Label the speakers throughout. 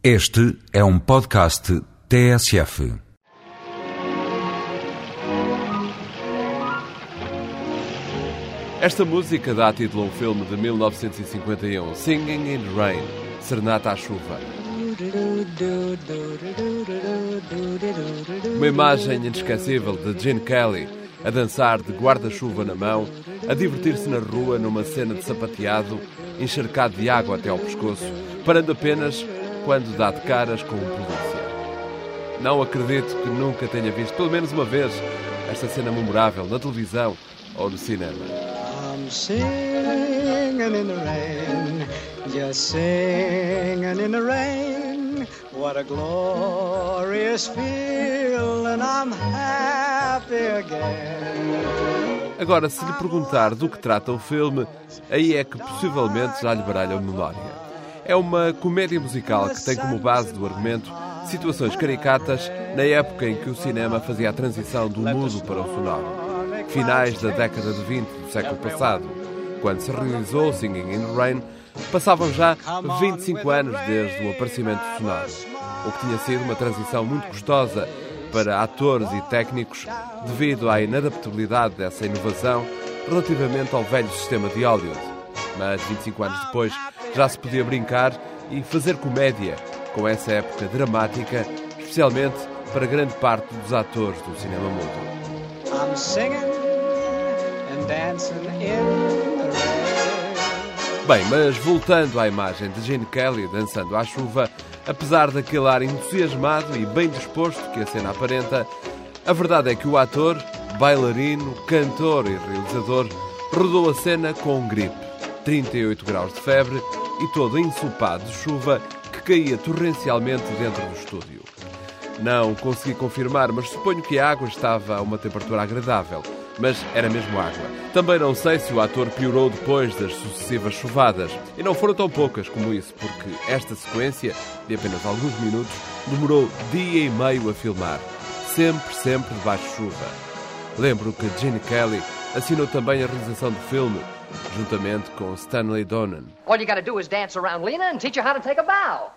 Speaker 1: Este é um podcast TSF.
Speaker 2: Esta música dá título a um filme de 1951, Singing in the Rain, Serenata à Chuva. Uma imagem inesquecível de Gene Kelly a dançar de guarda-chuva na mão, a divertir-se na rua numa cena de sapateado, encharcado de água até ao pescoço, parando apenas quando dá de caras com um polícia. Não acredito que nunca tenha visto, pelo menos uma vez, esta cena memorável na televisão ou no cinema.
Speaker 3: I'm singing in the rain, just singing in the rain. What a glorious feeling, I'm happy again.
Speaker 2: Agora, se lhe perguntar do que trata o filme, aí é que possivelmente já lhe baralha a memória. É uma comédia musical que tem como base do argumento situações caricatas na época em que o cinema fazia a transição do mudo para o sonoro. Finais da década de 20 do século passado, quando se realizou Singing in the Rain, passavam já 25 anos desde o aparecimento sonoro, o que tinha sido uma transição muito custosa para atores e técnicos devido à inadaptabilidade dessa inovação relativamente ao velho sistema de Hollywood. Mas 25 anos depois já se podia brincar e fazer comédia com essa época dramática, especialmente para grande parte dos atores do cinema mudo.
Speaker 3: I'm singing and dancing in the rain.
Speaker 2: Bem, mas voltando à imagem de Gene Kelly dançando à chuva, apesar daquele ar entusiasmado e bem disposto que a cena aparenta, a verdade é que o ator, bailarino, cantor e realizador rodou a cena com gripe, 38 graus de febre e todo ensopado de chuva que caía torrencialmente dentro do estúdio. Não consegui confirmar, mas suponho que a água estava a uma temperatura agradável. Mas era mesmo água. Também não sei se o ator piorou depois das sucessivas chuvadas. E não foram tão poucas como isso, porque esta sequência, de apenas alguns minutos, demorou dia e meio a filmar. Sempre, sempre debaixo de chuva. Lembro que Gene Kelly assinou também a realização do filme, juntamente com Stanley Donen.
Speaker 4: All you gotta do is dance around Lena and teach her how to take a bow.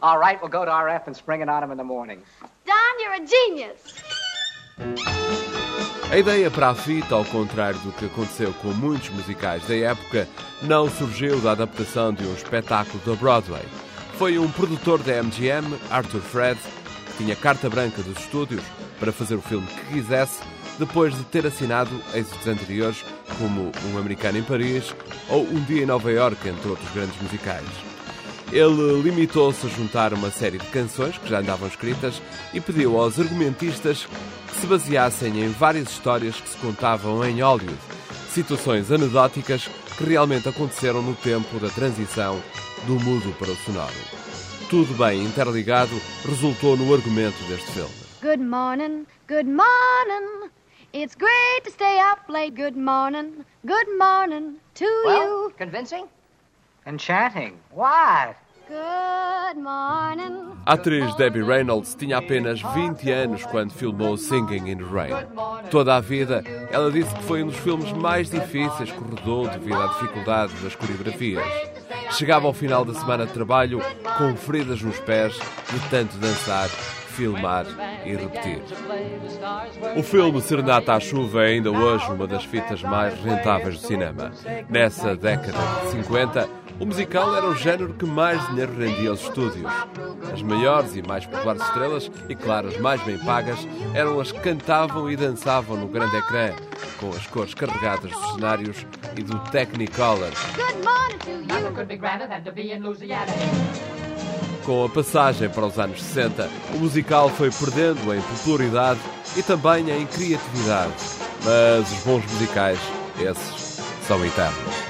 Speaker 4: All right, we'll go to RF and spring it on him in the morning.
Speaker 5: Don, you're a genius.
Speaker 2: A ideia para a fita, ao contrário do que aconteceu com muitos musicais da época, não surgiu da adaptação de um espetáculo da Broadway. Foi um produtor da MGM, Arthur Fred, que tinha carta branca dos estúdios para fazer o filme que quisesse, depois de ter assinado êxitos anteriores como Um Americano em Paris ou Um Dia em Nova York, entre outros grandes musicais. Ele limitou-se a juntar uma série de canções que já andavam escritas e pediu aos argumentistas que se baseassem em várias histórias que se contavam em Hollywood, situações anedóticas que realmente aconteceram no tempo da transição do mudo para o sonoro. Tudo bem interligado resultou no argumento deste filme.
Speaker 5: Good morning, good morning. It's great to stay up late. Good morning, good morning to
Speaker 4: Well,
Speaker 5: you.
Speaker 4: convincing? Enchanting. What?
Speaker 5: Good morning.
Speaker 2: A atriz Debbie Reynolds tinha apenas 20 anos quando filmou Singing in the Rain. Toda a vida, ela disse que foi um dos filmes mais difíceis que rodou devido à dificuldade das coreografias. Chegava ao final da semana de trabalho com feridas nos pés de tanto dançar, filmar e repetir. O filme Serenata à Chuva é ainda hoje uma das fitas mais rentáveis do cinema. Nessa década de 50, o musical era o género que mais dinheiro rendia aos estúdios. As maiores e mais populares estrelas, e claro, as mais bem pagas, eram as que cantavam e dançavam no grande ecrã, com as cores carregadas dos cenários e do Technicolor.
Speaker 5: Good morning to you.
Speaker 2: Com a passagem para os anos 60, o musical foi perdendo em popularidade e também em criatividade. Mas os bons musicais, esses, são eternos.